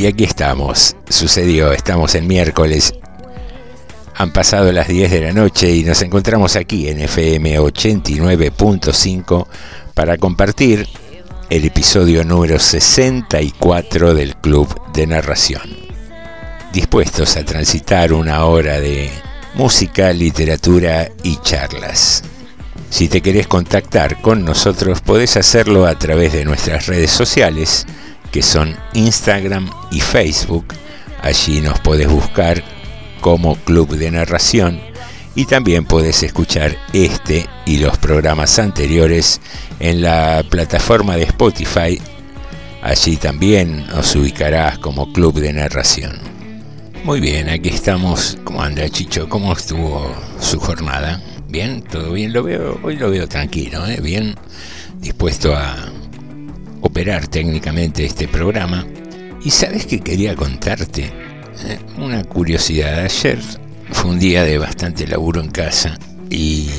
Y aquí estamos, sucedió, estamos en miércoles, han pasado las 10 de la noche y nos encontramos aquí en FM 89.5 para compartir el episodio número 64 del Club de Narración. Dispuestos a transitar una hora de música, literatura y charlas. Si te querés contactar con nosotros, podés hacerlo a través de nuestras redes sociales, que son Instagram y Facebook. Allí nos podés buscar como Club de Narración y también podés escuchar este y los programas anteriores en la plataforma de Spotify. Allí también nos ubicarás como Club de Narración. Muy bien, aquí estamos. ¿Cómo anda Chicho? ¿Cómo estuvo su jornada? Bien, todo bien, lo veo, hoy lo veo tranquilo, ¿eh? bien dispuesto a operar técnicamente este programa. Y sabes que quería contarte Eh, una curiosidad. Ayer fue un día de bastante laburo en casa y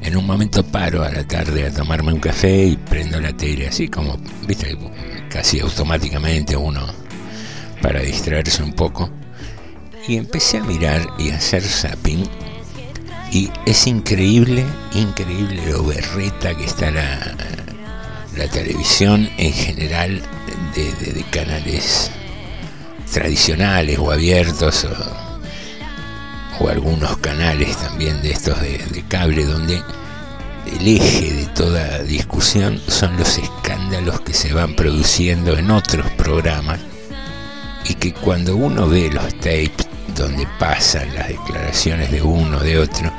en un momento paro a la tarde a tomarme un café y prendo la tele, así como, viste, casi automáticamente uno para distraerse un poco. Y empecé a mirar y a hacer zapping y es increíble, increíble lo berreta que está la, la televisión en general de, canales tradicionales o abiertos o, o algunos canales también de estos de, de cable donde el eje de toda discusión son los escándalos que se van produciendo en otros programas y que cuando uno ve los tapes donde pasan las declaraciones de uno de otro,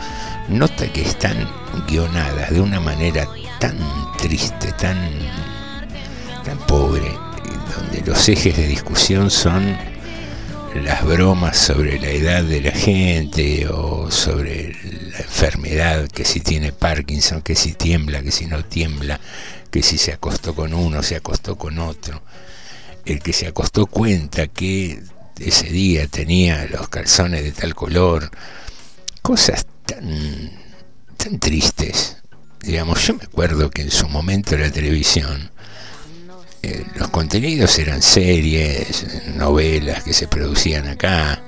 nota que están guionadas de una manera tan triste, tan, tan pobre, donde los ejes de discusión son las bromas sobre la edad de la gente o sobre la enfermedad, que si tiene Parkinson, que si tiembla, que si no tiembla, que si se acostó con uno, se acostó con otro. El que se acostó cuenta que ese día tenía los calzones de tal color, cosas tan, tan tristes. Digamos, yo me acuerdo que en su momento la televisión, eh, los contenidos eran series, novelas que se producían acá,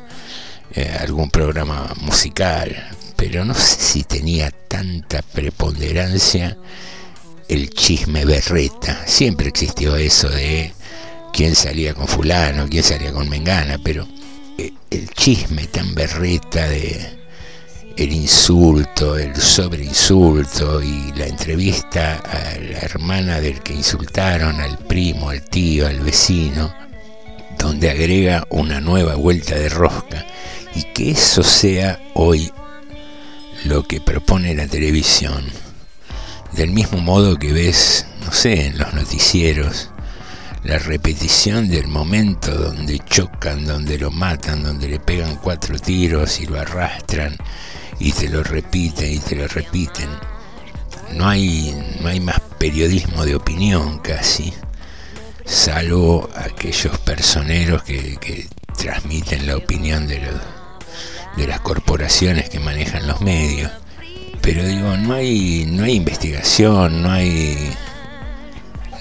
eh, algún programa musical, pero no sé si tenía tanta preponderancia el chisme berreta. Siempre existió eso de quién salía con fulano, quién salía con mengana, pero eh, el chisme tan berreta de el insulto, el sobreinsulto y la entrevista a la hermana del que insultaron, al primo, al tío, al vecino, donde agrega una nueva vuelta de rosca y que eso sea hoy lo que propone la televisión. Del mismo modo que ves, no sé, en los noticieros, la repetición del momento donde chocan, donde lo matan, donde le pegan cuatro tiros y lo arrastran y te lo repiten y te lo repiten. No hay, no hay más periodismo de opinión casi, salvo aquellos personeros que, que transmiten la opinión de, los, de las corporaciones que manejan los medios. Pero digo, no hay, no hay investigación, no hay,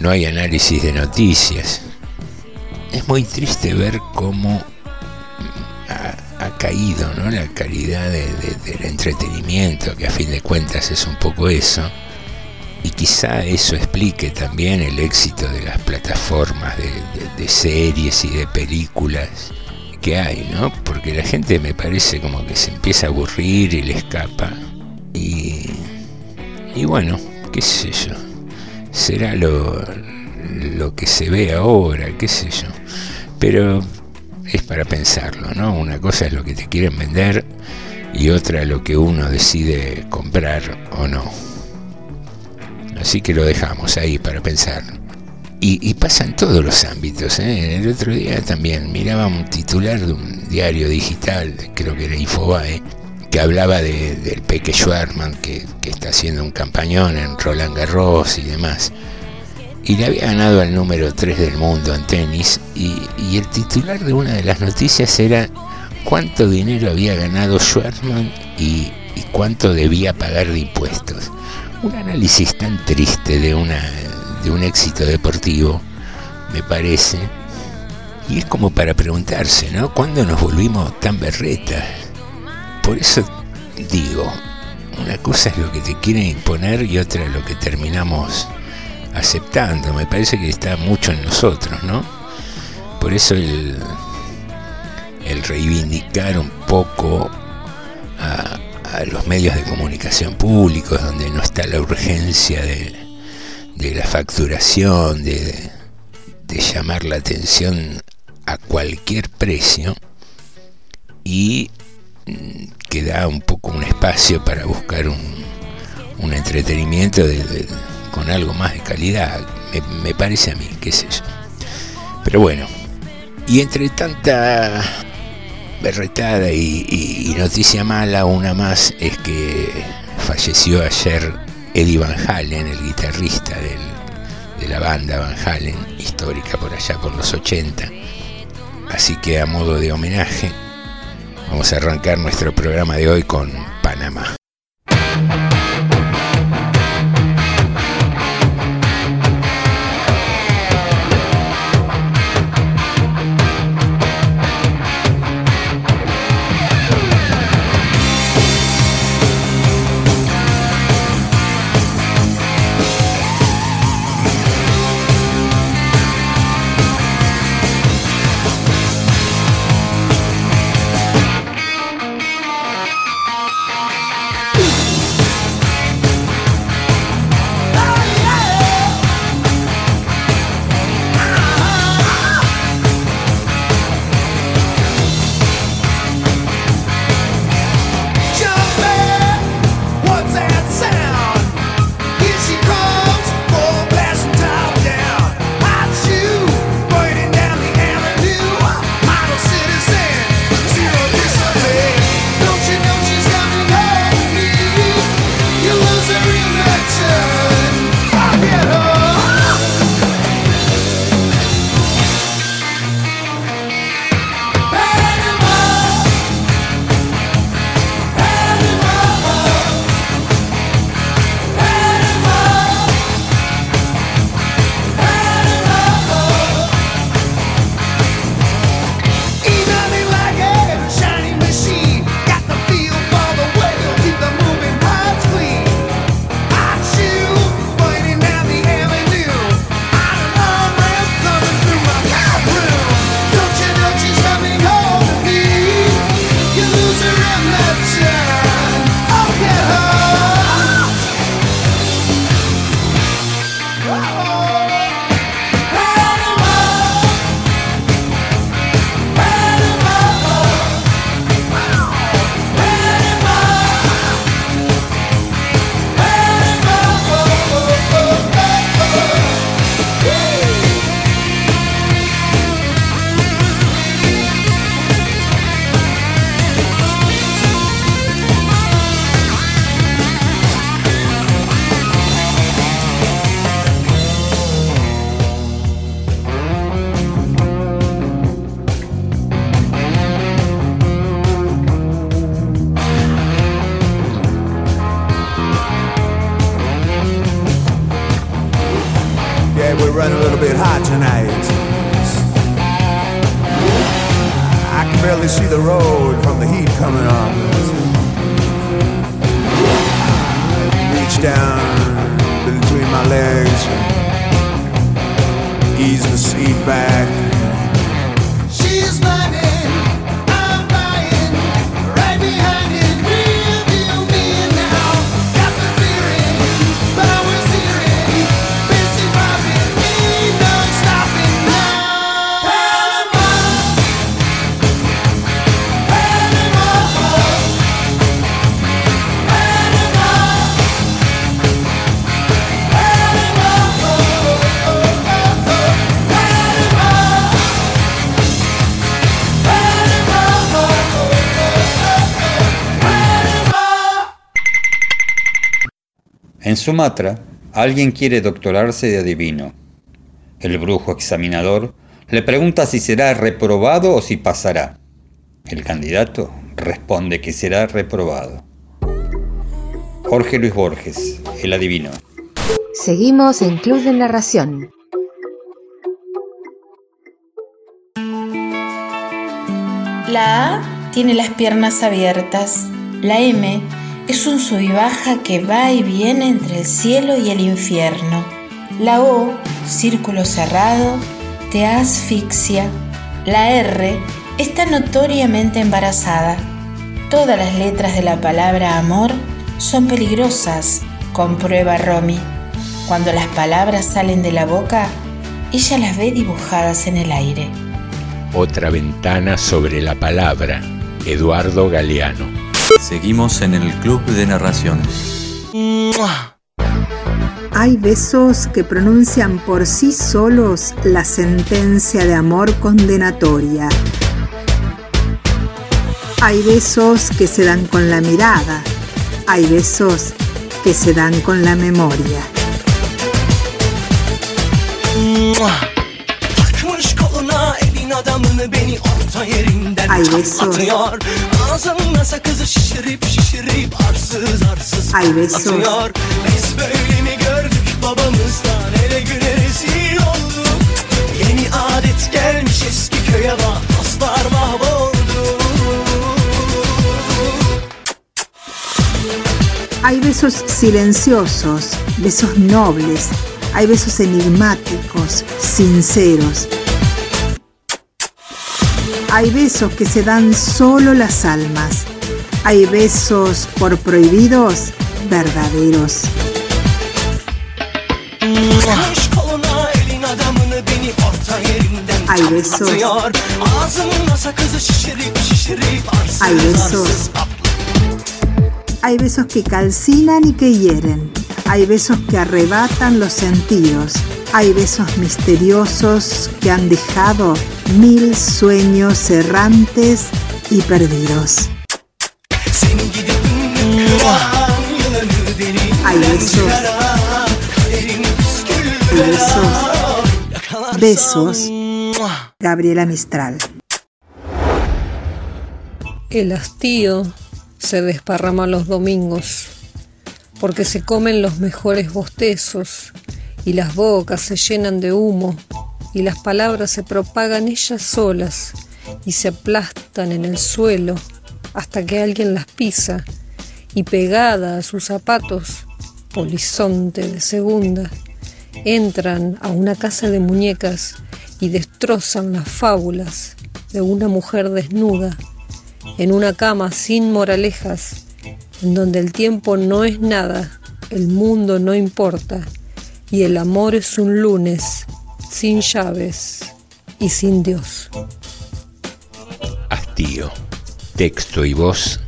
no hay análisis de noticias. Es muy triste ver cómo ha, caído ¿no? la calidad del entretenimiento, que a fin de cuentas es un poco eso y quizá eso explique también el éxito de las plataformas de, series y de películas que hay, ¿no? Porque la gente me parece como que se empieza a aburrir y le escapa. Y, y bueno, qué sé yo. Será lo, lo que se ve ahora, qué sé yo. Pero es para pensarlo, ¿no? Una cosa es lo que te quieren vender y otra lo que uno decide comprar o no. Así que lo dejamos ahí para pensar. Y, pasa en todos los ámbitos. ¿eh? El otro día también miraba un titular de un diario digital, creo que era Infobae, que hablaba del Peque Schwarman, que, está haciendo un campañón en Roland Garros y demás. Y le había ganado al número 3 del mundo en tenis. Y, el titular de una de las noticias era cuánto dinero había ganado Schwarman y cuánto debía pagar de impuestos un análisis tan triste de, una, de un éxito deportivo, me parece. Y es como para preguntarse, ¿no? ¿Cuándo nos volvimos tan berretas? Por eso digo, una cosa es lo que te quieren imponer y otra lo que terminamos aceptando. Me parece que está mucho en nosotros, ¿no? Por eso el, el reivindicar un poco a, los medios de comunicación públicos, donde no está la urgencia de, la facturación, de, llamar la atención a cualquier precio y mm, que da un poco un espacio para buscar un, entretenimiento con algo más de calidad, me, parece a mí, qué sé yo. Pero bueno, y entre tanta berretada y, noticia mala, una más, es que falleció ayer Eddie Van Halen, el guitarrista de la banda Van Halen, histórica por allá por los 80. Así que a modo de homenaje, vamos a arrancar nuestro programa de hoy con Panamá. Sumatra, alguien quiere doctorarse de adivino. El brujo examinador le pregunta si será reprobado o si pasará. El candidato responde que será reprobado. Jorge Luis Borges, el adivino. Seguimos en Club de Narración. La A tiene las piernas abiertas. La M es un sub y baja que va y viene entre el cielo y el infierno. La O, círculo cerrado, te asfixia. La R está notoriamente embarazada. Todas las letras de la palabra amor son peligrosas, comprueba Romy. Cuando las palabras salen de la boca, ella las ve dibujadas en el aire. Otra ventana sobre la palabra, Eduardo Galeano. Seguimos en el Club de Narración. Hay besos que pronuncian por sí solos la sentencia de amor condenatoria. Hay besos que se dan con la mirada. Hay besos que se dan con la memoria. Hay besos Ağzına sakızı şişirip şişirip arsız arsız Ay kapatıyor Biz böyle mi gördük babamızdan? Ele güne rezil olduk. Yeni adet gelmiş eski köye bak dostlar mahvoldu. Hay besos silenciosos, besos nobles, hay besos enigmáticos, sinceros. Hay besos que se dan solo las almas. Hay besos por prohibidos verdaderos. Hay besos. Hay besos. Hay besos que calcinan y que hieren. Hay besos que arrebatan los sentidos. Hay besos misteriosos que han dejado mil sueños errantes y perdidos. Hay besos. besos. Besos. Gabriela Mistral. El hastío se desparrama los domingos porque se comen los mejores bostezos y las bocas se llenan de humo y las palabras se propagan ellas solas y se aplastan en el suelo hasta que alguien las pisa y pegada a sus zapatos, polizonte de segunda, entran a una casa de muñecas y destrozan las fábulas de una mujer desnuda en una cama sin moralejas, en donde el tiempo no es nada, el mundo no importa y el amor es un lunes sin llaves y sin Dios. Hastío. Texto y voz.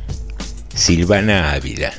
Silvana Ávila.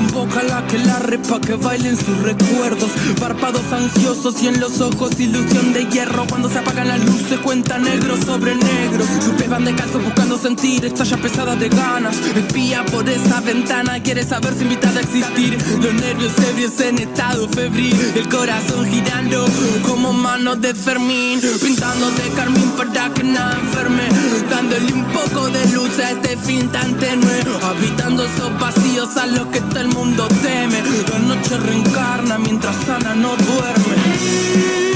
Convoca la que la repa que bailen sus recuerdos. Párpados ansiosos y en los ojos ilusión de hierro. Cuando se apagan las luces cuenta negro sobre negro. Pies van descalzos buscando sentir Estalla pesada de ganas. Espía por esa ventana Quiere saber si invitada a existir. Los nervios ebrios en estado febril El corazón girando como manos de Fermín. Pintando de carmín para que nada enferme. Dándole un poco de luz a este fin tan tenue. Habitando esos vacíos a los que todo el mundo teme. La noche reencarna mientras Ana no duerme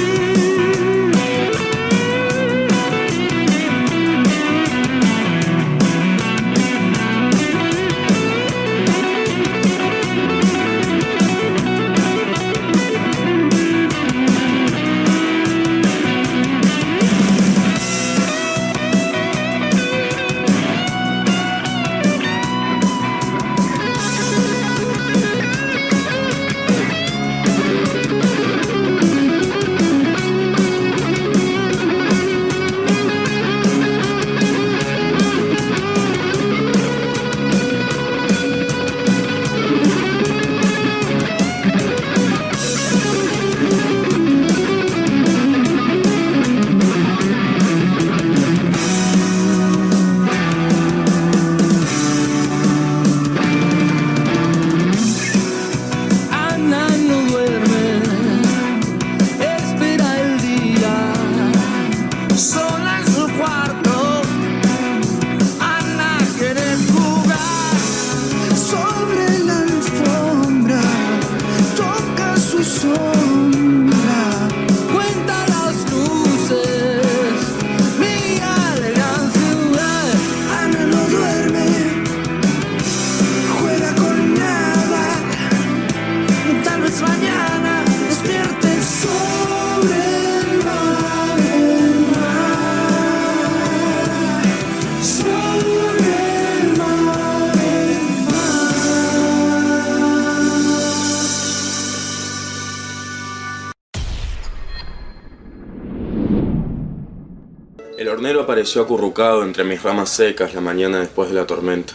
apareció acurrucado entre mis ramas secas la mañana después de la tormenta.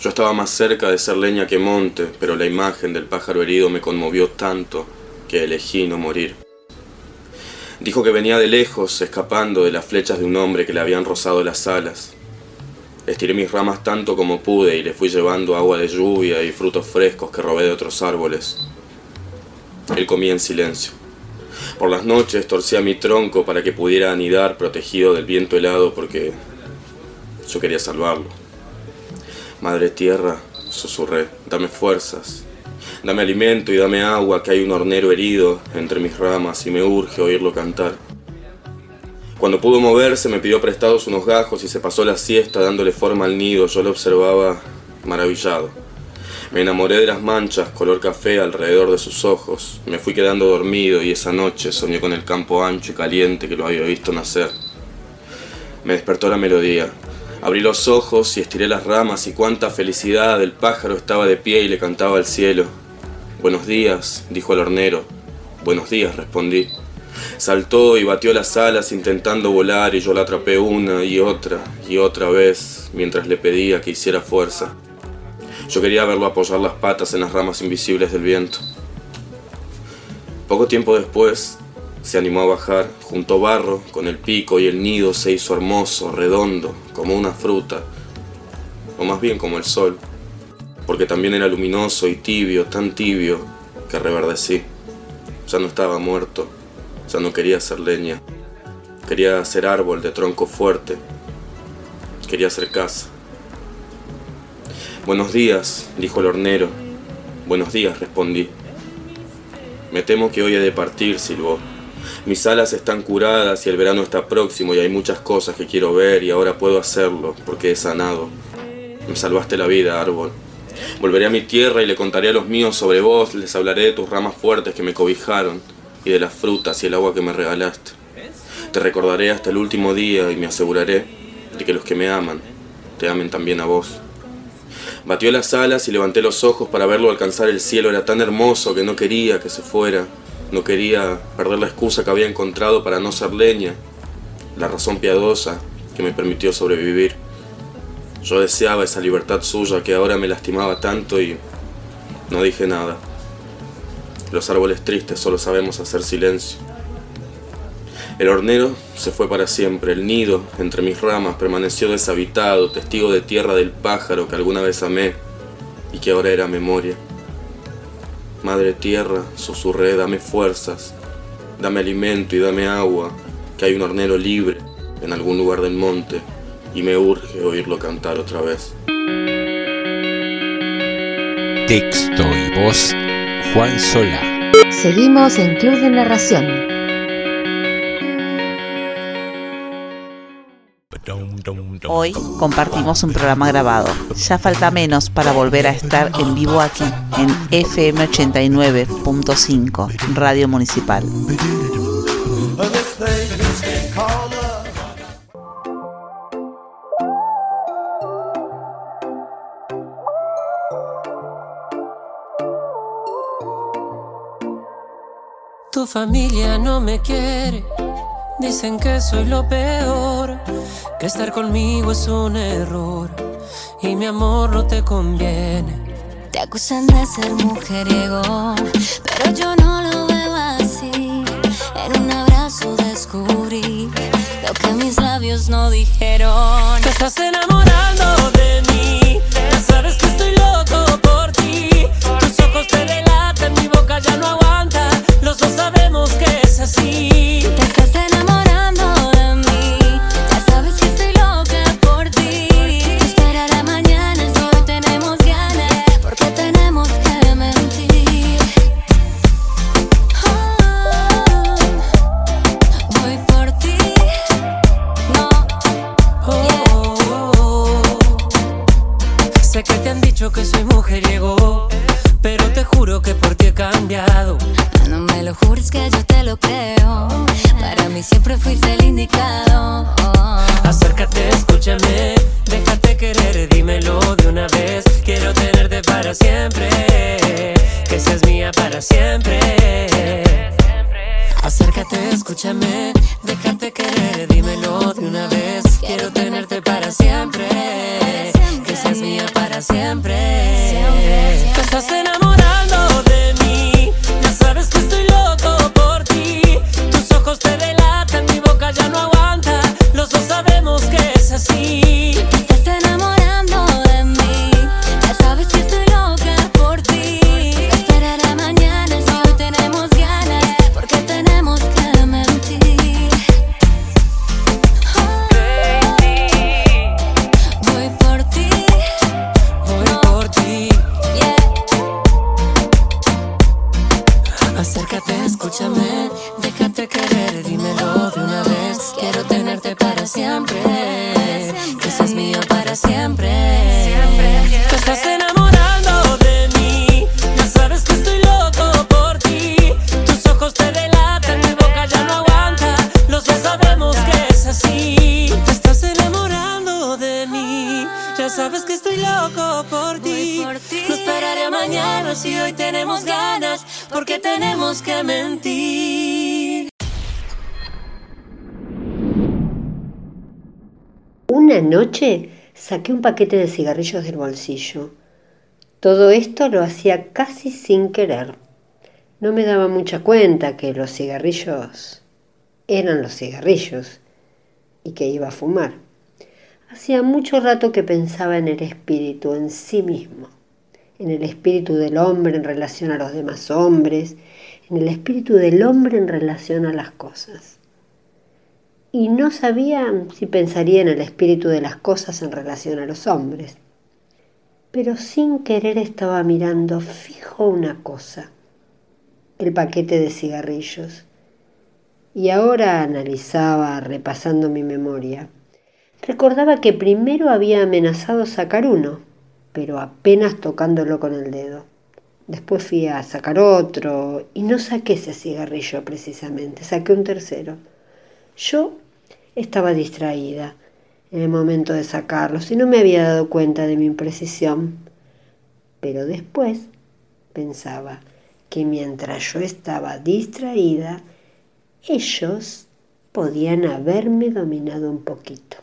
Yo estaba más cerca de ser leña que monte, pero la imagen del pájaro herido me conmovió tanto que elegí no morir. Dijo que venía de lejos, escapando de las flechas de un hombre que le habían rozado las alas. Estiré mis ramas tanto como pude y le fui llevando agua de lluvia y frutos frescos que robé de otros árboles. Él comía en silencio. Por las noches torcía mi tronco para que pudiera anidar protegido del viento helado porque yo quería salvarlo. Madre tierra, susurré, dame fuerzas, dame alimento y dame agua, que hay un hornero herido entre mis ramas y me urge oírlo cantar. Cuando pudo moverse me pidió prestados unos gajos y se pasó la siesta dándole forma al nido, yo lo observaba maravillado. Me enamoré de las manchas color café alrededor de sus ojos. Me fui quedando dormido y esa noche soñé con el campo ancho y caliente que lo había visto nacer. Me despertó la melodía. Abrí los ojos y estiré las ramas y cuánta felicidad. El pájaro estaba de pie y le cantaba al cielo. Buenos días, dijo el hornero. Buenos días, respondí. Saltó y batió las alas intentando volar y yo la atrapé una y otra y otra vez mientras le pedía que hiciera fuerza. Yo quería verlo apoyar las patas en las ramas invisibles del viento. Poco tiempo después se animó a bajar, juntó barro con el pico y el nido se hizo hermoso, redondo, como una fruta, o más bien como el sol, porque también era luminoso y tibio, tan tibio que reverdecí. Ya no estaba muerto, ya no quería ser leña, quería ser árbol de tronco fuerte, quería ser casa. Buenos días, dijo el hornero. Buenos días, respondí. Me temo que hoy he de partir, silbó. Mis alas están curadas y el verano está próximo y hay muchas cosas que quiero ver y ahora puedo hacerlo porque he sanado. Me salvaste la vida, árbol. Volveré a mi tierra y le contaré a los míos sobre vos, les hablaré de tus ramas fuertes que me cobijaron y de las frutas y el agua que me regalaste. Te recordaré hasta el último día y me aseguraré de que los que me aman te amen también a vos. Batió las alas y levanté los ojos para verlo alcanzar el cielo. Era tan hermoso que no quería que se fuera. No quería perder la excusa que había encontrado para no ser leña. La razón piadosa que me permitió sobrevivir. Yo deseaba esa libertad suya que ahora me lastimaba tanto y no dije nada. Los árboles tristes solo sabemos hacer silencio. El hornero se fue para siempre, el nido entre mis ramas permaneció deshabitado, testigo de tierra del pájaro que alguna vez amé y que ahora era memoria. Madre tierra, susurré, dame fuerzas, dame alimento y dame agua, que hay un hornero libre en algún lugar del monte y me urge oírlo cantar otra vez. Texto y voz Juan Solá. Seguimos en Club de Narración. Hoy compartimos un programa grabado. Ya falta menos para volver a estar en vivo aquí, en FM 89.5, Radio Municipal. Tu familia no me quiere, dicen que soy lo peor, que estar conmigo es un error y mi amor no te conviene. Te acusan de ser mujeriego, pero yo no lo veo así. En un abrazo descubrí lo que mis labios no dijeron. Te estás enamorando de mí, ya sabes que estoy loco por ti. Tus ojos te delatan, mi boca ya no aguanta. Los dos sabemos que es así. Te paquete de cigarrillos del bolsillo. Todo esto lo hacía casi sin querer. No me daba mucha cuenta que los cigarrillos eran los cigarrillos y que iba a fumar. Hacía mucho rato que pensaba en el espíritu en sí mismo, en el espíritu del hombre en relación a los demás hombres, en el espíritu del hombre en relación a las cosas y no sabía si pensaría en el espíritu de las cosas en relación a los hombres. Pero sin querer estaba mirando fijo una cosa, el paquete de cigarrillos. Y ahora analizaba, repasando mi memoria. Recordaba que primero había amenazado sacar uno, pero apenas tocándolo con el dedo. Después fui a sacar otro y no saqué ese cigarrillo precisamente, saqué un tercero. Yo estaba distraída en el momento de sacarlos y no me había dado cuenta de mi imprecisión. Pero después pensaba que mientras yo estaba distraída, ellos podían haberme dominado un poquito,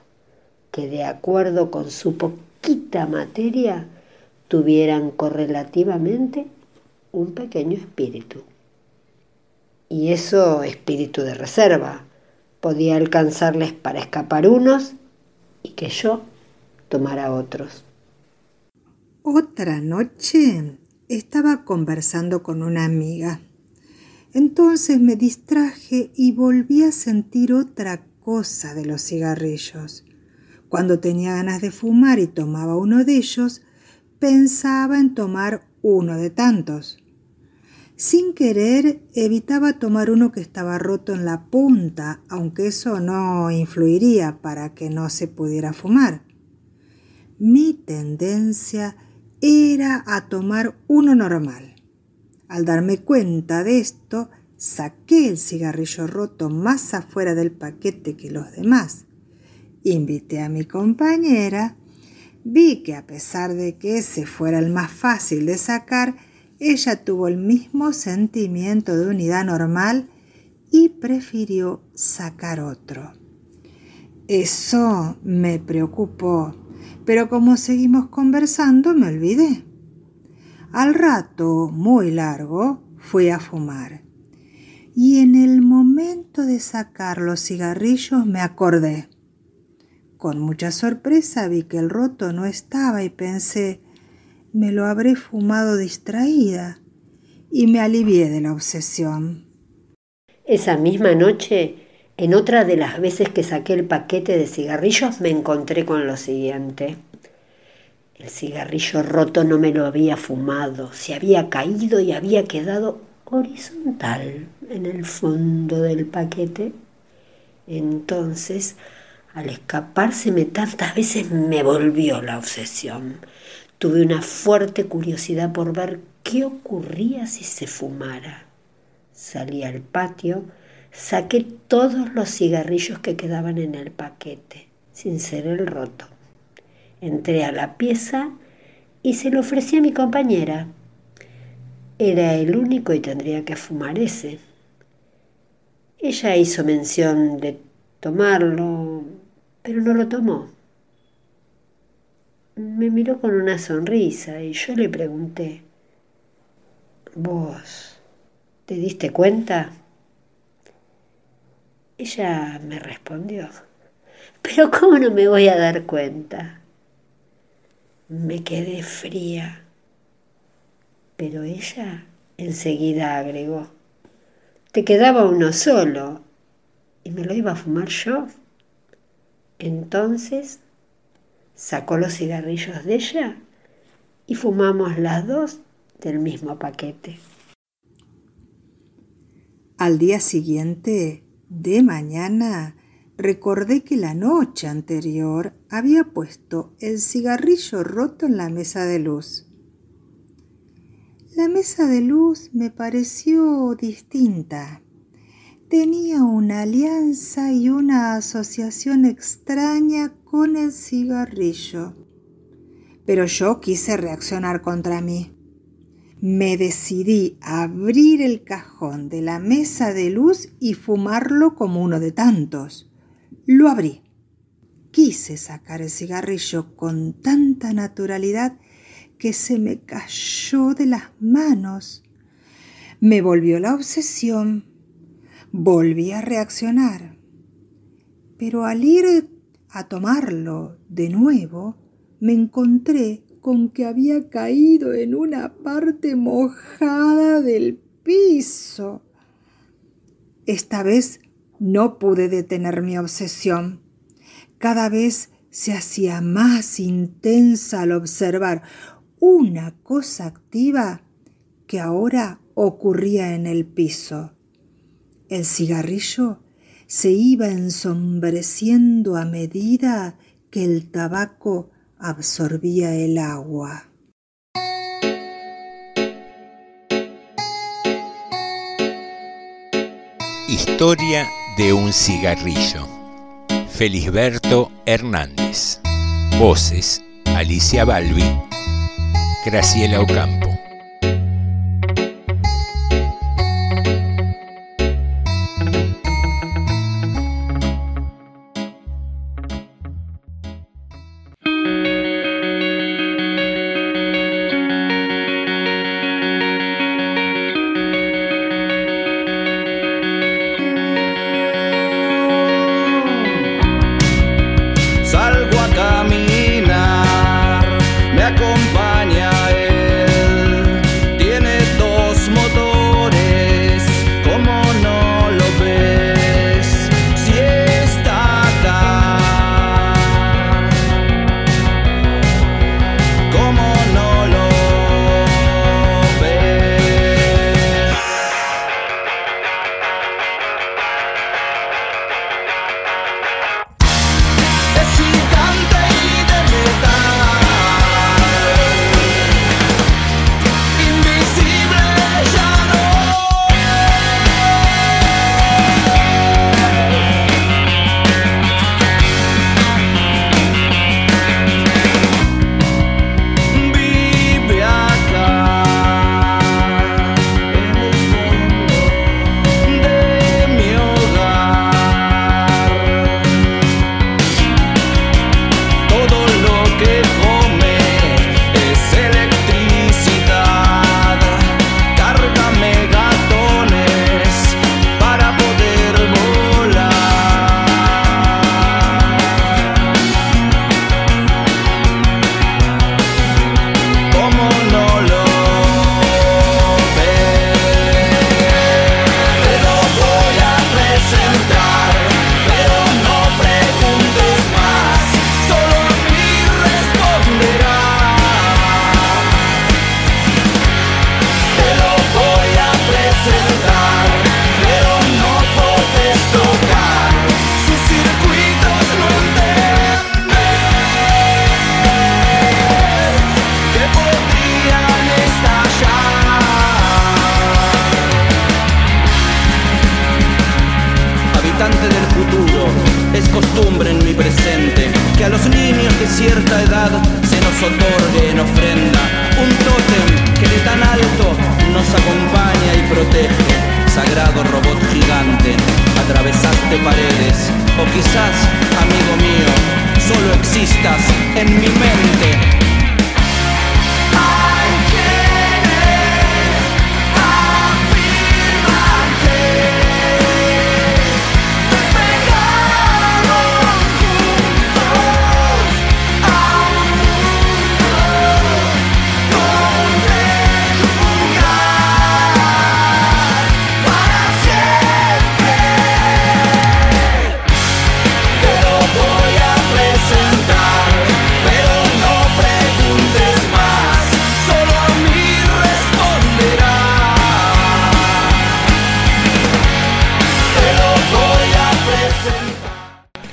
que de acuerdo con su poquita materia tuvieran correlativamente un pequeño espíritu. Y eso espíritu de reserva. Podía alcanzarles para escapar unos y que yo tomara otros. Otra noche estaba conversando con una amiga. Entonces me distraje y volví a sentir otra cosa de los cigarrillos. Cuando tenía ganas de fumar y tomaba uno de ellos, pensaba en tomar uno de tantos. Sin querer, evitaba tomar uno que estaba roto en la punta, aunque eso no influiría para que no se pudiera fumar. Mi tendencia era a tomar uno normal. Al darme cuenta de esto, saqué el cigarrillo roto más afuera del paquete que los demás. Invité a mi compañera. Vi que a pesar de que ese fuera el más fácil de sacar, ella tuvo el mismo sentimiento de unidad normal y prefirió sacar otro. Eso me preocupó pero como seguimos conversando me olvidé. Al rato, muy largo, fui a fumar. Y en el momento de sacar los cigarrillos me acordé. Con mucha sorpresa vi que el roto no estaba y pensé, me lo habré fumado distraída y me alivié de la obsesión. Esa misma noche en otra de las veces que saqué el paquete de cigarrillos me encontré con lo siguiente. El cigarrillo roto no me lo había fumado, se había caído y había quedado horizontal en el fondo del paquete. Entonces, al escapárseme tantas veces me volvió la obsesión. Tuve una fuerte curiosidad por ver qué ocurría si se fumara. Salí al patio, Saqué todos los cigarrillos que quedaban en el paquete, sin ser el roto. Entré a la pieza y se lo ofrecí a mi compañera. Era el único y tendría que fumar ese. Ella hizo mención de tomarlo, pero no lo tomó. Me miró con una sonrisa y yo le pregunté, ¿vos te diste cuenta? Ella me respondió, pero ¿cómo no me voy a dar cuenta? Me quedé fría, pero ella enseguida agregó, te quedaba uno solo y me lo iba a fumar yo. Entonces sacó los cigarrillos de ella y fumamos las dos del mismo paquete. Al día siguiente de mañana recordé que la noche anterior había puesto el cigarrillo roto en la mesa de luz. La mesa de luz me pareció distinta. Tenía una alianza y una asociación extraña con el cigarrillo. Pero yo quise reaccionar contra mí me decidí a abrir el cajón de la mesa de luz y fumarlo como uno de tantos. Lo abrí. Quise sacar el cigarrillo con tanta naturalidad que se me cayó de las manos. Me volvió la obsesión. Volví a reaccionar. Pero al ir a tomarlo de nuevo, me encontré con que había caído en una parte mojada del piso. Esta vez no pude detener mi obsesión. Cada vez se hacía más intensa al observar una cosa activa que ahora ocurría en el piso. El cigarrillo se iba ensombreciendo a medida que el tabaco absorbía el agua. Historia de un cigarrillo. Felisberto Hernández. Voces. Alicia Balbi. Graciela Ocampo.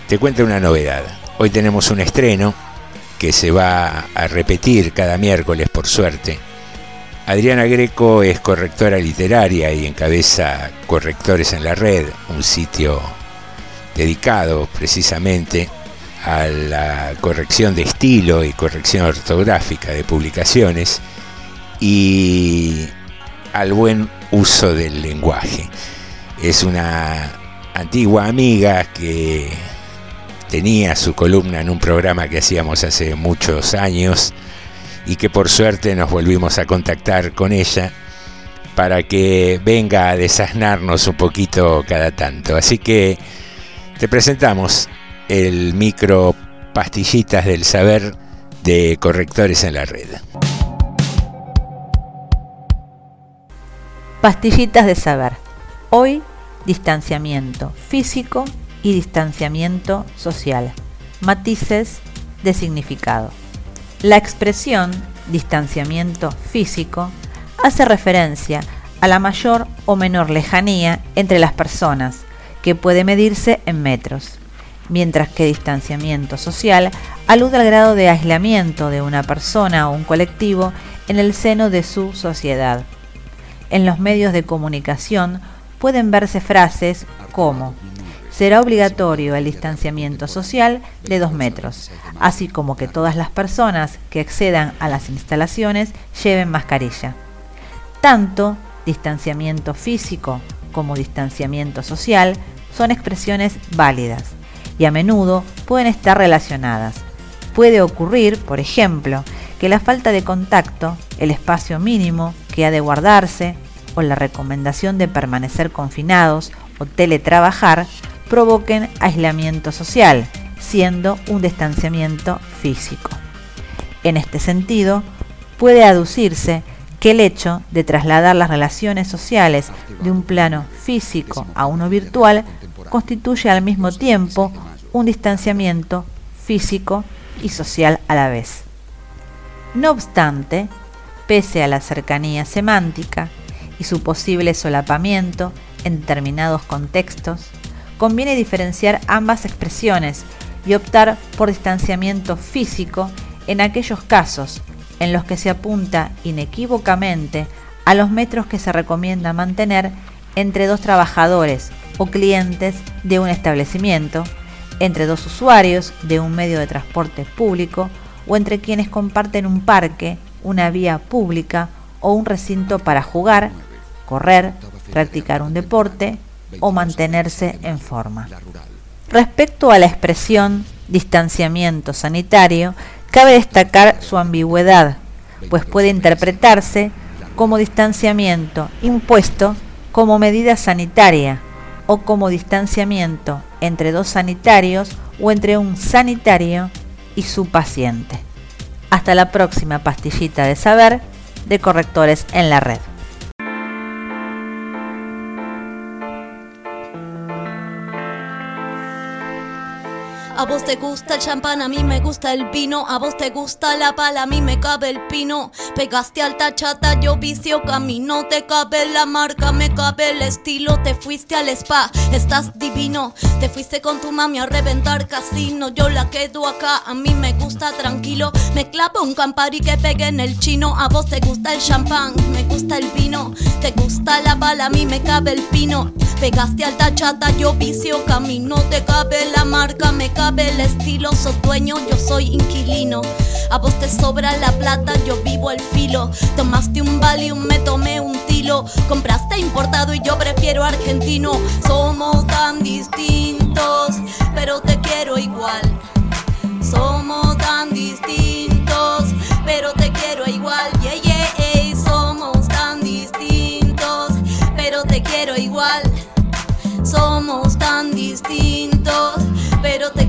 Te cuento una novedad. Hoy tenemos un estreno que se va a repetir cada miércoles por suerte. Adriana Greco es correctora literaria y encabeza Correctores en la Red, un sitio dedicado precisamente a la corrección de estilo y corrección ortográfica de publicaciones y al buen uso del lenguaje. Es una antigua amiga que tenía su columna en un programa que hacíamos hace muchos años y que por suerte nos volvimos a contactar con ella para que venga a desasnarnos un poquito cada tanto. Así que te presentamos el micro pastillitas del saber de correctores en la red. Pastillitas de saber. Hoy distanciamiento físico y distanciamiento social, matices de significado. La expresión distanciamiento físico hace referencia a la mayor o menor lejanía entre las personas, que puede medirse en metros, mientras que distanciamiento social alude al grado de aislamiento de una persona o un colectivo en el seno de su sociedad. En los medios de comunicación pueden verse frases como será obligatorio el distanciamiento social de dos metros, así como que todas las personas que accedan a las instalaciones lleven mascarilla. Tanto distanciamiento físico como distanciamiento social son expresiones válidas y a menudo pueden estar relacionadas. Puede ocurrir, por ejemplo, que la falta de contacto, el espacio mínimo que ha de guardarse o la recomendación de permanecer confinados o teletrabajar provoquen aislamiento social, siendo un distanciamiento físico. En este sentido, puede aducirse que el hecho de trasladar las relaciones sociales de un plano físico a uno virtual constituye al mismo tiempo un distanciamiento físico y social a la vez. No obstante, pese a la cercanía semántica y su posible solapamiento en determinados contextos, conviene diferenciar ambas expresiones y optar por distanciamiento físico en aquellos casos en los que se apunta inequívocamente a los metros que se recomienda mantener entre dos trabajadores o clientes de un establecimiento, entre dos usuarios de un medio de transporte público o entre quienes comparten un parque, una vía pública o un recinto para jugar, correr, practicar un deporte o mantenerse en forma. Respecto a la expresión distanciamiento sanitario, cabe destacar su ambigüedad, pues puede interpretarse como distanciamiento impuesto como medida sanitaria o como distanciamiento entre dos sanitarios o entre un sanitario y su paciente. Hasta la próxima pastillita de saber de correctores en la red. A vos te gusta el champán, a mí me gusta el vino. A vos te gusta la pala, a mí me cabe el pino. Pegaste alta chata, yo vicio camino. Te cabe la marca, me cabe el estilo. Te fuiste al spa, estás divino. Te fuiste con tu mami a reventar casino. Yo la quedo acá, a mí me gusta tranquilo. Me clavo un campari que pegue en el chino. A vos te gusta el champán, me gusta el vino. Te gusta la pala, a mí me cabe el pino. Pegaste alta chata, yo vicio camino. Te cabe la marca, me cabe el estilo, sos dueño, yo soy inquilino. A vos te sobra la plata, yo vivo al filo. Tomaste un Valium, me tomé un tilo lo compraste importado y yo prefiero argentino. Somos tan distintos, pero te quiero igual. Somos tan distintos, pero te quiero igual. Yeah, yeah, somos tan distintos, pero te quiero igual. Somos tan distintos, pero te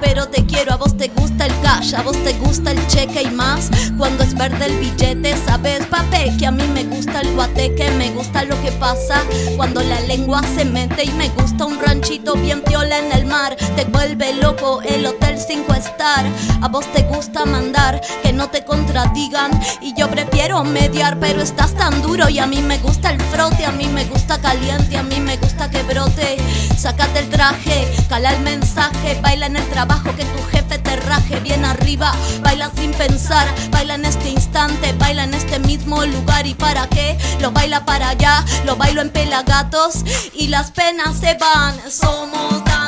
pero te quiero. A vos te gusta el cash, a vos te gusta el cheque y más. Cuando es verde el billete, sabes, papé, que a mí me gusta el guateque, me gusta lo que pasa cuando la lengua se mete y me gusta un ranchito bien piola en el mar. Te vuelve loco el hotel 5 star. A vos te gusta mandar que no te contradigan y yo prefiero mediar, pero estás tan duro y a mí me gusta el frote, a mí me gusta caliente, a mí me gusta que brote. Sácate el traje, cala el mensaje, baila en el trabajo que tu jefe te raje bien arriba, baila sin pensar, baila en este instante, baila en este mismo lugar. Y para qué lo baila para allá, lo bailo en pelagatos. Y las penas se van. Somos tan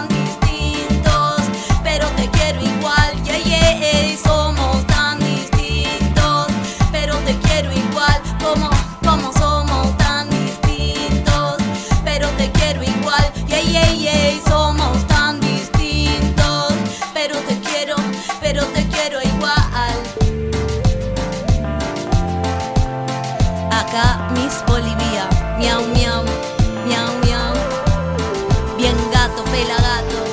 pelagato.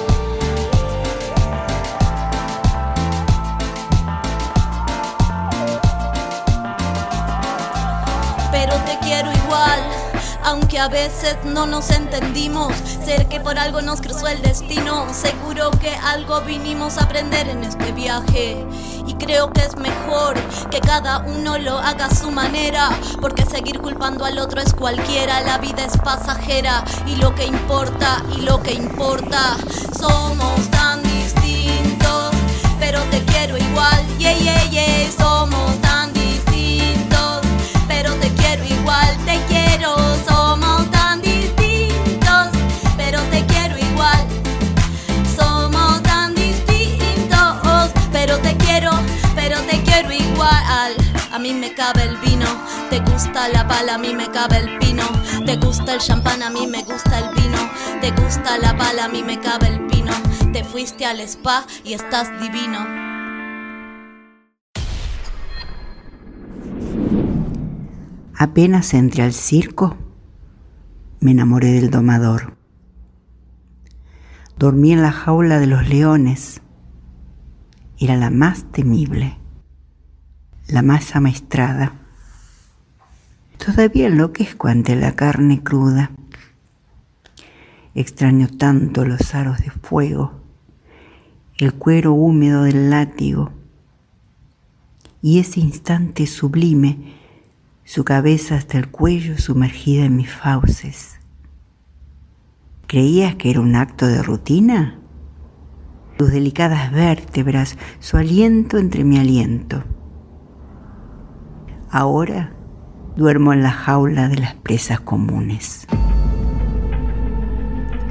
Aunque a veces no nos entendimos, sé que por algo nos cruzó el destino. Seguro que algo vinimos a aprender en este viaje. Y creo que es mejor que cada uno lo haga a su manera. Porque seguir culpando al otro es cualquiera. La vida es pasajera. Y lo que importa, y lo que importa, somos tan distintos. Pero te quiero igual, yeah, yeah, yeah. Somos pero igual, a mí me cabe el vino, te gusta la bala, a mí me cabe el pino, te gusta el champán, a mí me gusta el vino, te gusta la bala, a mí me cabe el pino, te fuiste al spa y estás divino. Apenas entré al circo, me enamoré del domador. Dormí en la jaula de los leones. Era la más temible, la más amaestrada. Todavía enloquezco ante la carne cruda. Extraño tanto los aros de fuego, el cuero húmedo del látigo y ese instante sublime su cabeza hasta el cuello sumergida en mis fauces. ¿Creías que era un acto de rutina? Sus delicadas vértebras, su aliento entre mi aliento. Ahora duermo en la jaula de las presas comunes.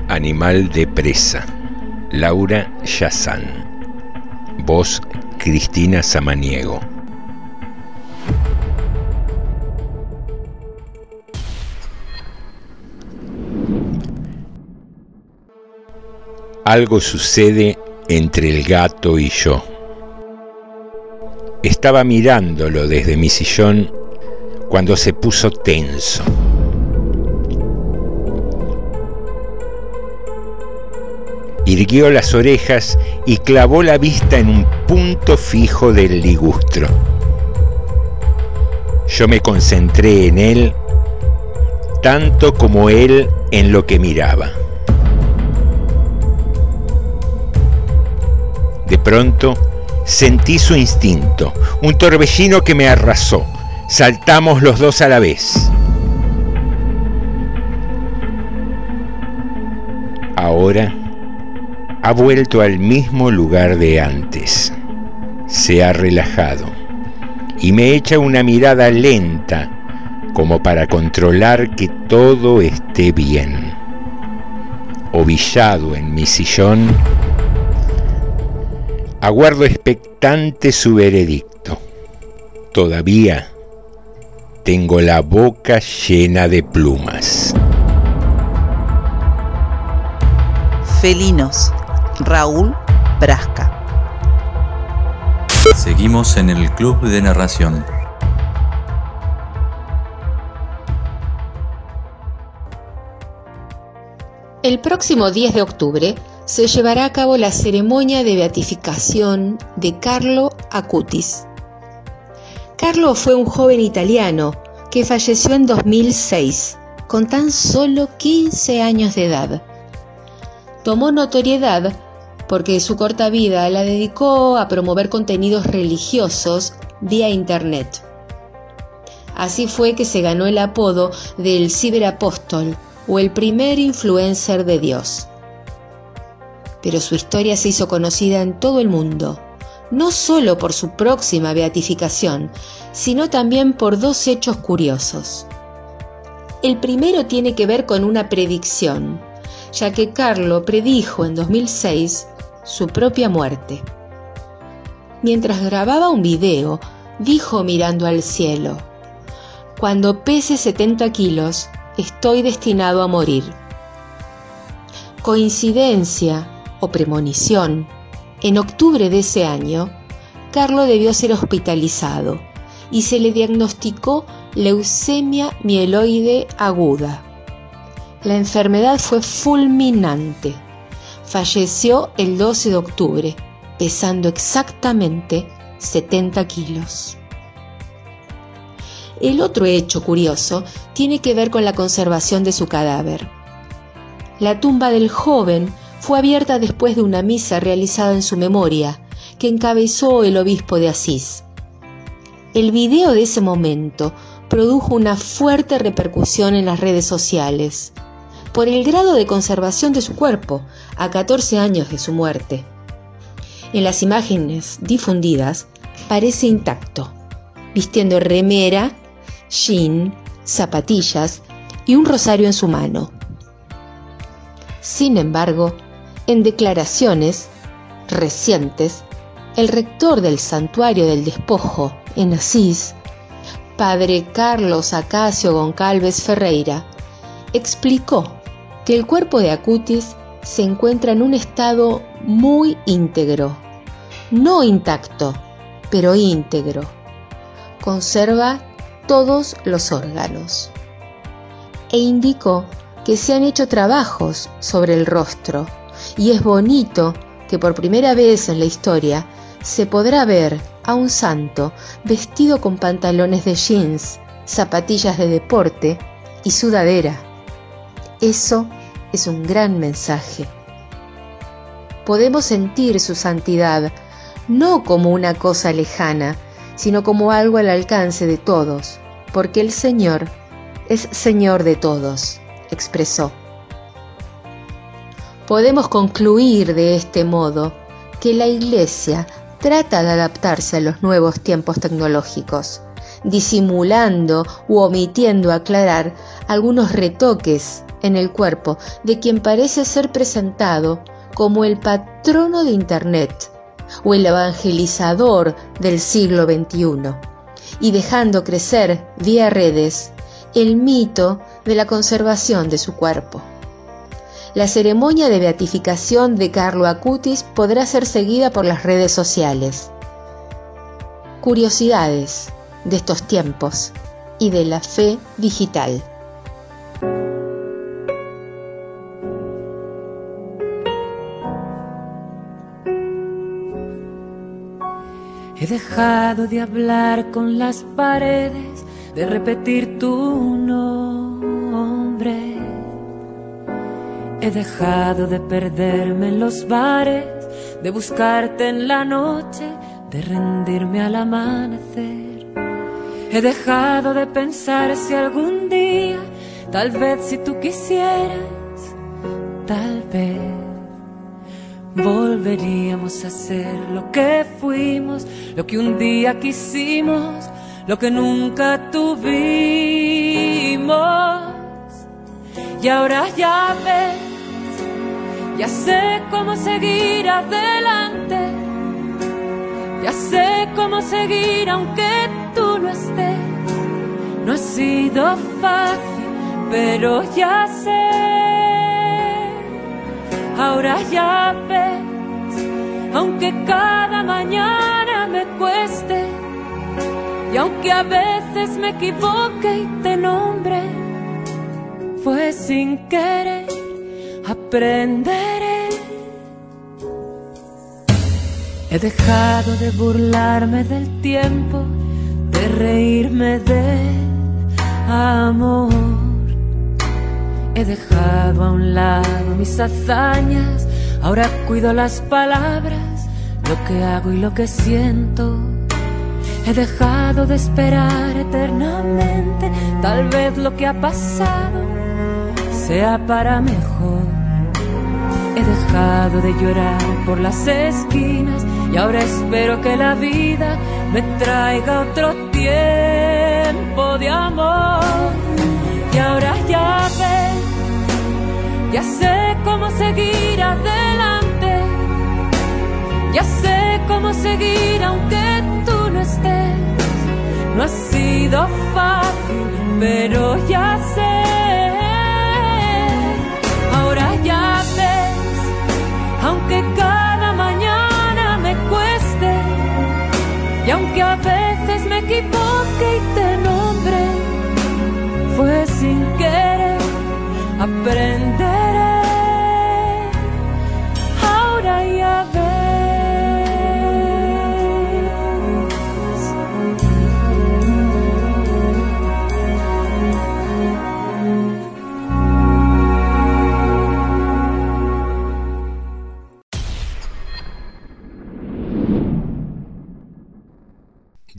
Animal de presa. Laura Yazán. Voz Cristina Samaniego. Algo sucede entre el gato y yo. Estaba mirándolo desde mi sillón cuando se puso tenso. Irguió las orejas y clavó la vista en un punto fijo del ligustro. Yo me concentré en él tanto como él en lo que miraba. De pronto sentí su instinto, un torbellino que me arrasó. Saltamos los dos a la vez. Ahora ha vuelto al mismo lugar de antes. Se ha relajado y me echa una mirada lenta como para controlar que todo esté bien. Ovillado en mi sillón, aguardo expectante su veredicto. Todavía Tengo la boca llena de plumas. Felinos, Raúl Brasca. Seguimos en el Club de Narración. El próximo 10 de octubre se llevará a cabo la ceremonia de beatificación de Carlo Acutis. Carlo fue un joven italiano que falleció en 2006, con tan solo 15 años de edad. Tomó notoriedad porque su corta vida la dedicó a promover contenidos religiosos vía Internet. Así fue que se ganó el apodo del ciberapóstol o el primer influencer de Dios. Pero su historia se hizo conocida en todo el mundo, no solo por su próxima beatificación, sino también por dos hechos curiosos. El primero tiene que ver con una predicción, ya que Carlo predijo en 2006 su propia muerte. Mientras grababa un video, dijo mirando al cielo, Cuando pese 70 kilos, estoy destinado a morir. Coincidencia o premonición, en octubre de ese año, Carlo debió ser hospitalizado y se le diagnosticó leucemia mieloide aguda. La enfermedad fue fulminante. Falleció el 12 de octubre, pesando exactamente 70 kilos. El otro hecho curioso tiene que ver con la conservación de su cadáver. La tumba del joven fue abierta después de una misa realizada en su memoria, que encabezó el obispo de Asís. El video de ese momento produjo una fuerte repercusión en las redes sociales, por el grado de conservación de su cuerpo a 14 años de su muerte. En las imágenes difundidas parece intacto, vistiendo remera, jean, zapatillas y un rosario en su mano. Sin embargo, en declaraciones recientes, el rector del santuario del despojo en Asís, padre Carlos Acacio Goncalves Ferreira, explicó que el cuerpo de Acutis se encuentra en un estado muy íntegro, no intacto, pero íntegro. Conserva todos los órganos. E indicó que se han hecho trabajos sobre el rostro y es bonito que por primera vez en la historia se podrá ver a un santo vestido con pantalones de jeans, zapatillas de deporte y sudadera. Eso es un gran mensaje. Podemos sentir su santidad no como una cosa lejana, sino como algo al alcance de todos, porque el Señor es Señor de todos, expresó. Podemos concluir de este modo que la Iglesia trata de adaptarse a los nuevos tiempos tecnológicos, disimulando u omitiendo aclarar algunos retoques en el cuerpo de quien parece ser presentado como el patrono de Internet o el evangelizador del siglo XXI, y dejando crecer vía redes el mito de la conservación de su cuerpo. La ceremonia de beatificación de Carlo Acutis podrá ser seguida por las redes sociales. Curiosidades de estos tiempos y de la fe digital. He dejado de hablar con las paredes, de repetir tu nombre. He dejado de perderme en los bares, de buscarte en la noche, de rendirme al amanecer. He dejado de pensar si algún día, tal vez si tú quisieras, tal vez volveríamos a ser lo que fuimos, lo que un día quisimos, lo que nunca tuvimos. Y ahora ya ves, ya sé cómo seguir adelante, ya sé cómo seguir aunque tú no estés. No es sido fácil, pero ya sé. Ahora ya ves, aunque cada mañana me cueste, y aunque a veces me equivoque y te nombre, fue sin querer, aprenderé. He dejado de burlarme del tiempo, de reírme del amor. He dejado a un lado mis hazañas, ahora cuido las palabras, lo que hago y lo que siento. He dejado de esperar eternamente, tal vez lo que ha pasado sea para mejor. He dejado de llorar por las esquinas y ahora espero que la vida me traiga otro tiempo de amor. Y ahora ya ves, ya sé cómo seguir adelante, ya sé cómo seguir aunque tú no estés. No ha sido fácil, pero ya sé. Ahora ya ves, aunque cada mañana me cueste, y aunque a veces me equivoque y te nombre, fue sin querer, aprenderé.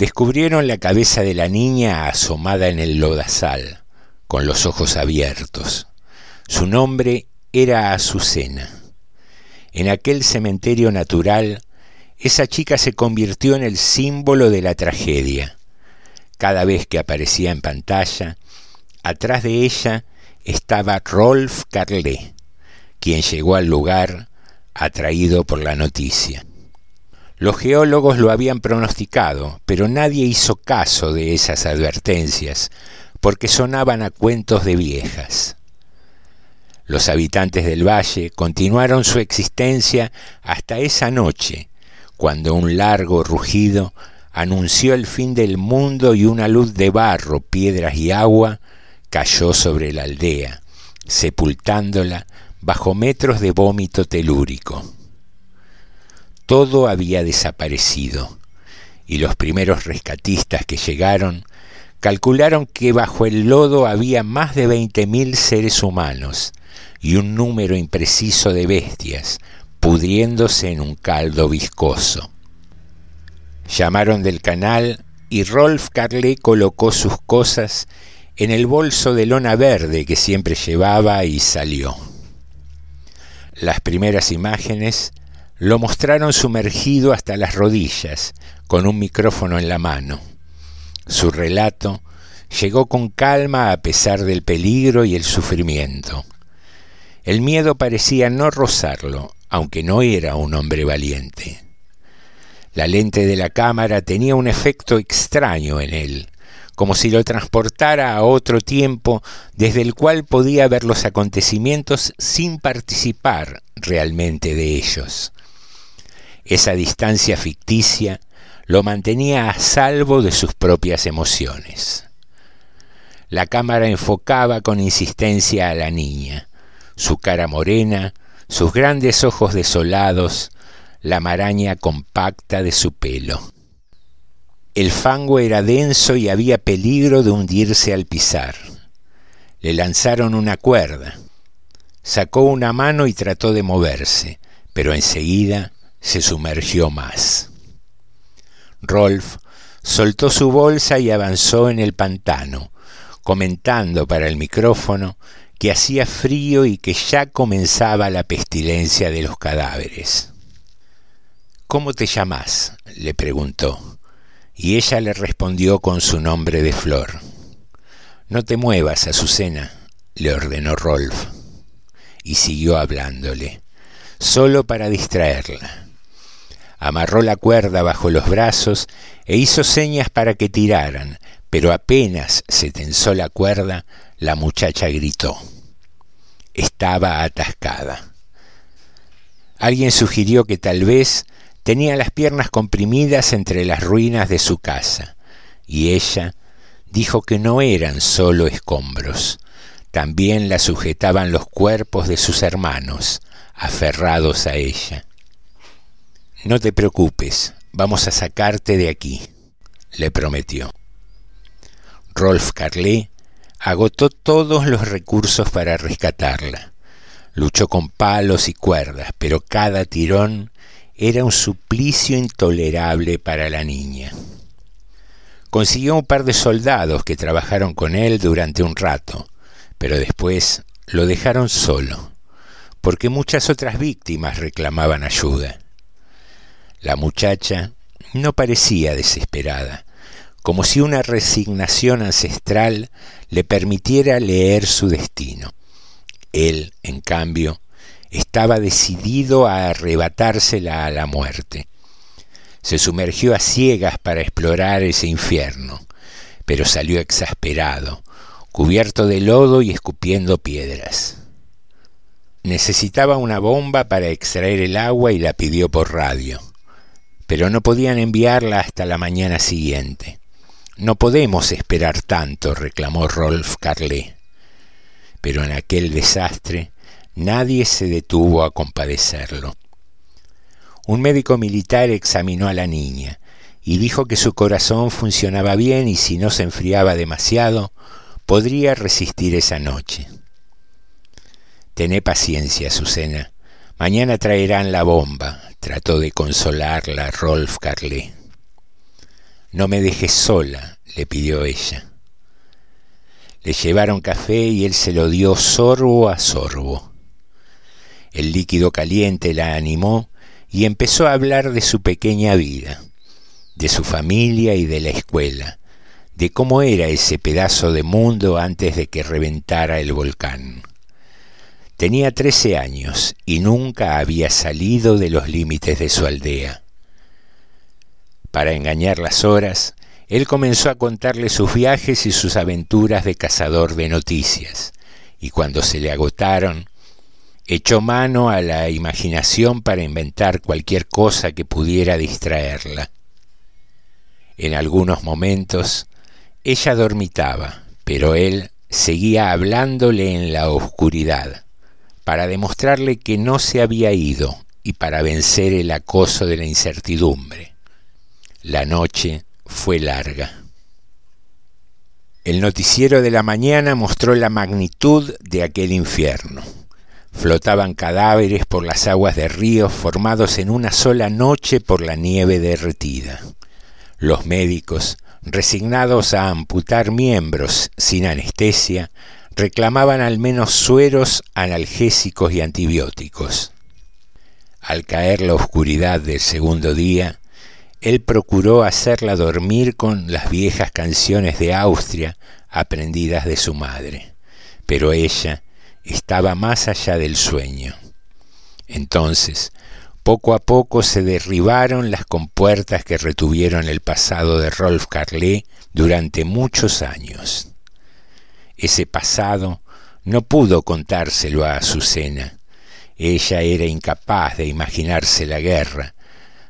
Descubrieron la cabeza de la niña asomada en el lodazal, con los ojos abiertos. Su nombre era Azucena. En aquel cementerio natural, esa chica se convirtió en el símbolo de la tragedia. Cada vez que aparecía en pantalla, atrás de ella estaba Rolf Carlé, quien llegó al lugar atraído por la noticia. Los geólogos lo habían pronosticado, pero nadie hizo caso de esas advertencias, porque sonaban a cuentos de viejas. Los habitantes del valle continuaron su existencia hasta esa noche, cuando un largo rugido anunció el fin del mundo y una luz de barro, piedras y agua cayó sobre la aldea, sepultándola bajo metros de vómito telúrico. Todo había desaparecido, y los primeros rescatistas que llegaron calcularon que bajo el lodo había más de veinte mil seres humanos y un número impreciso de bestias, pudriéndose en un caldo viscoso. Llamaron del canal y Rolf Carlé colocó sus cosas en el bolso de lona verde que siempre llevaba y salió. Las primeras imágenes lo mostraron sumergido hasta las rodillas, con un micrófono en la mano. Su relato llegó con calma a pesar del peligro y el sufrimiento. El miedo parecía no rozarlo, aunque no era un hombre valiente. La lente de la cámara tenía un efecto extraño en él, como si lo transportara a otro tiempo desde el cual podía ver los acontecimientos sin participar realmente de ellos. Esa distancia ficticia lo mantenía a salvo de sus propias emociones. La cámara enfocaba con insistencia a la niña, su cara morena, sus grandes ojos desolados, la maraña compacta de su pelo. El fango era denso y había peligro de hundirse al pisar. Le lanzaron una cuerda. Sacó una mano y trató de moverse, pero enseguida se sumergió más. Rolf soltó su bolsa y avanzó en el pantano, comentando para el micrófono que hacía frío y que ya comenzaba la pestilencia de los cadáveres. ¿Cómo te llamas? le preguntó, y ella le respondió con su nombre de flor. No te muevas, Azucena, le ordenó Rolf, y siguió hablándole, solo para distraerla. Amarró la cuerda bajo los brazos e hizo señas para que tiraran, pero apenas se tensó la cuerda, la muchacha gritó. Estaba atascada. Alguien sugirió que tal vez tenía las piernas comprimidas entre las ruinas de su casa, y ella dijo que no eran solo escombros, también la sujetaban los cuerpos de sus hermanos, aferrados a ella. No te preocupes, vamos a sacarte de aquí, le prometió. Rolf Carlé agotó todos los recursos para rescatarla. Luchó con palos y cuerdas, pero cada tirón era un suplicio intolerable para la niña. Consiguió un par de soldados que trabajaron con él durante un rato, pero después lo dejaron solo, porque muchas otras víctimas reclamaban ayuda. La muchacha no parecía desesperada, como si una resignación ancestral le permitiera leer su destino. Él, en cambio, estaba decidido a arrebatársela a la muerte. Se sumergió a ciegas para explorar ese infierno, pero salió exasperado, cubierto de lodo y escupiendo piedras. Necesitaba una bomba para extraer el agua y la pidió por radio, pero no podían enviarla hasta la mañana siguiente. No podemos esperar tanto, reclamó Rolf Carlé. Pero en aquel desastre nadie se detuvo a compadecerlo. Un médico militar examinó a la niña y dijo que su corazón funcionaba bien y si no se enfriaba demasiado, podría resistir esa noche. Tené paciencia, Azucena. Mañana traerán la bomba, trató de consolarla Rolf Carlé. No me dejes sola, le pidió ella. Le llevaron café y él se lo dio sorbo a sorbo. El líquido caliente la animó y empezó a hablar de su pequeña vida, de su familia y de la escuela, de cómo era ese pedazo de mundo antes de que reventara el volcán. Tenía trece años y nunca había salido de los límites de su aldea. Para engañar las horas, él comenzó a contarle sus viajes y sus aventuras de cazador de noticias, y cuando se le agotaron, echó mano a la imaginación para inventar cualquier cosa que pudiera distraerla. En algunos momentos ella dormitaba, pero él seguía hablándole en la oscuridad, para demostrarle que no se había ido y para vencer el acoso de la incertidumbre. La noche fue larga. El noticiero de la mañana mostró la magnitud de aquel infierno. Flotaban cadáveres por las aguas de ríos formados en una sola noche por la nieve derretida. Los médicos resignados a amputar miembros sin anestesia, reclamaban al menos sueros analgésicos y antibióticos. Al caer la oscuridad del segundo día, él procuró hacerla dormir con las viejas canciones de Austria aprendidas de su madre, pero ella estaba más allá del sueño. Entonces, poco a poco se derribaron las compuertas que retuvieron el pasado de Rolf Carlé durante muchos años. Ese pasado no pudo contárselo a Azucena. Ella era incapaz de imaginarse la guerra,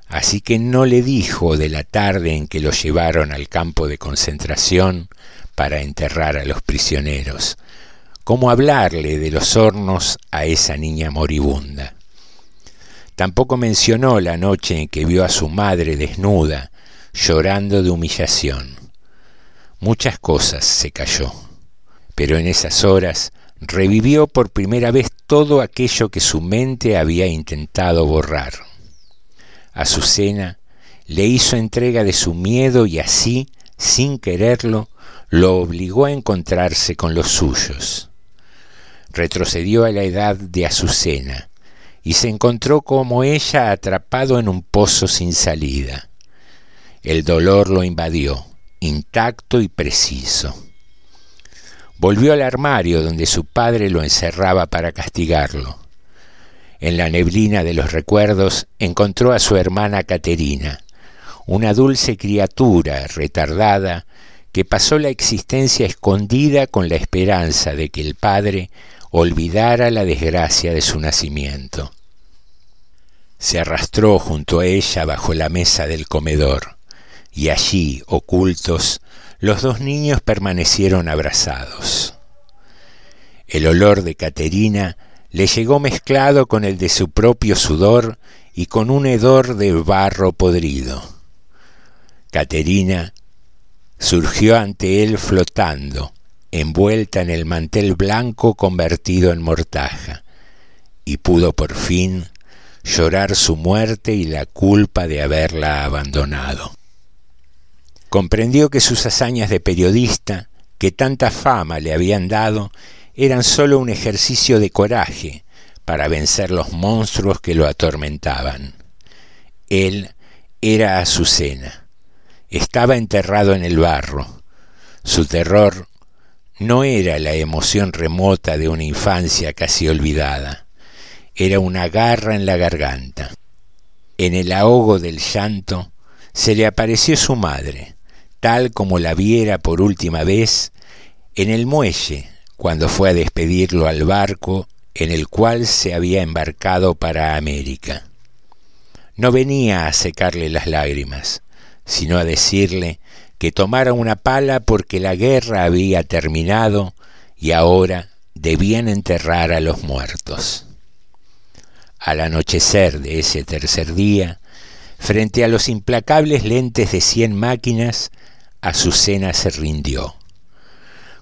así que no le dijo de la tarde en que lo llevaron al campo de concentración para enterrar a los prisioneros, cómo hablarle de los hornos a esa niña moribunda. Tampoco mencionó la noche en que vio a su madre desnuda, llorando de humillación. Muchas cosas se cayó, pero en esas horas revivió por primera vez todo aquello que su mente había intentado borrar. Azucena le hizo entrega de su miedo y así, sin quererlo, lo obligó a encontrarse con los suyos. Retrocedió a la edad de Azucena, y se encontró como ella atrapado en un pozo sin salida. El dolor lo invadió, intacto y preciso. Volvió al armario donde su padre lo encerraba para castigarlo. En la neblina de los recuerdos encontró a su hermana Caterina, una dulce criatura retardada que pasó la existencia escondida con la esperanza de que el padre olvidara la desgracia de su nacimiento. Se arrastró junto a ella bajo la mesa del comedor, y allí, ocultos, los dos niños permanecieron abrazados. El olor de Caterina le llegó mezclado con el de su propio sudor y con un hedor de barro podrido. Caterina surgió ante él flotando, envuelta en el mantel blanco convertido en mortaja, y pudo por fin llorar su muerte y la culpa de haberla abandonado. Comprendió que sus hazañas de periodista, que tanta fama le habían dado, eran sólo un ejercicio de coraje para vencer los monstruos que lo atormentaban. Él era Azucena, estaba enterrado en el barro. Su terror no era la emoción remota de una infancia casi olvidada, era una garra en la garganta. En el ahogo del llanto se le apareció su madre, tal como la viera por última vez en el muelle cuando fue a despedirlo al barco en el cual se había embarcado para América. No venía a secarle las lágrimas, sino a decirle que tomara una pala porque la guerra había terminado y ahora debían enterrar a los muertos. Al anochecer de ese tercer día, frente a los implacables lentes de cien máquinas, Azucena se rindió.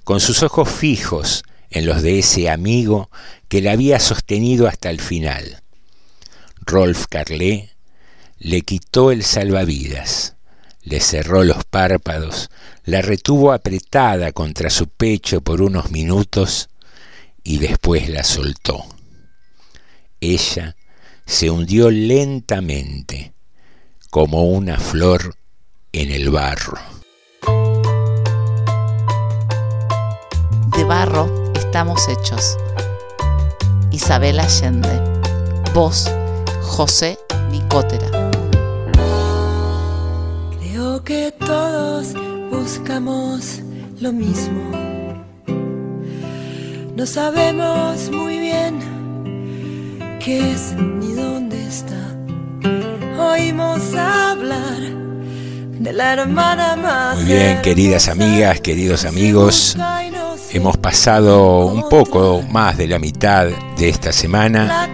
Con sus ojos fijos en los de ese amigo que la había sostenido hasta el final. Rolf Carlé le quitó el salvavidas, le cerró los párpados, la retuvo apretada contra su pecho por unos minutos y después la soltó. Ella se hundió lentamente, como una flor en el barro. De barro estamos hechos. Isabel Allende. Voz José Nicotera. Creo que todos buscamos lo mismo. No sabemos muy bien qué es ni dónde está. Oímos hablar Muy bien, queridas amigas, queridos amigos. Hemos pasado un poco más de la mitad de esta semana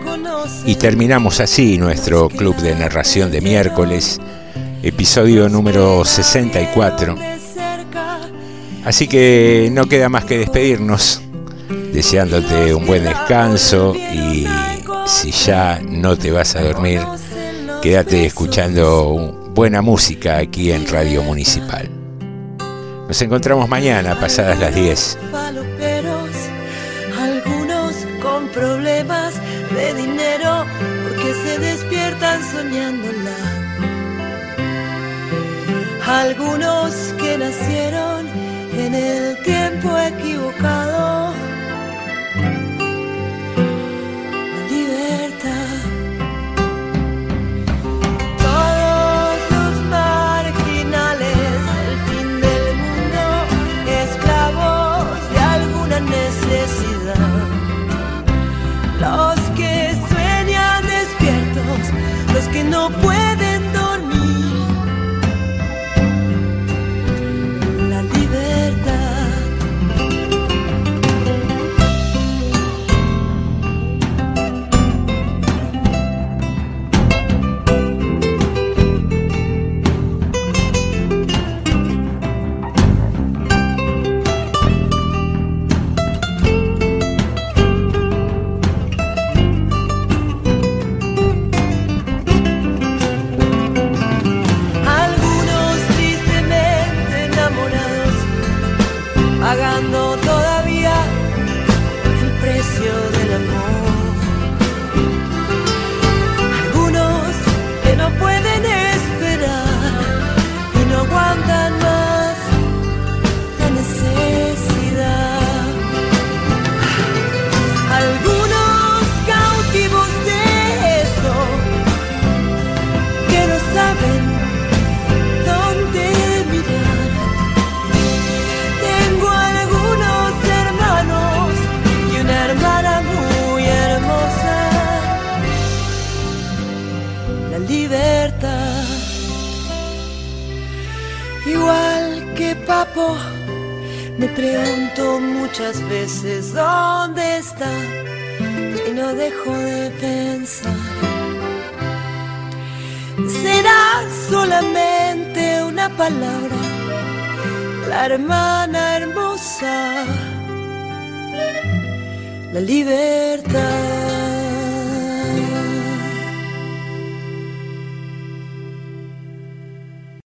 y terminamos así nuestro club de narración de miércoles, episodio número 64. Así que no queda más que despedirnos, deseándote un buen descanso y si ya no te vas a dormir, quédate escuchando buena música aquí en Radio Municipal. Nos encontramos mañana pasadas las 10. Faloperos, algunos con problemas de dinero porque se despiertan soñándola. Algunos que nacieron en el tiempo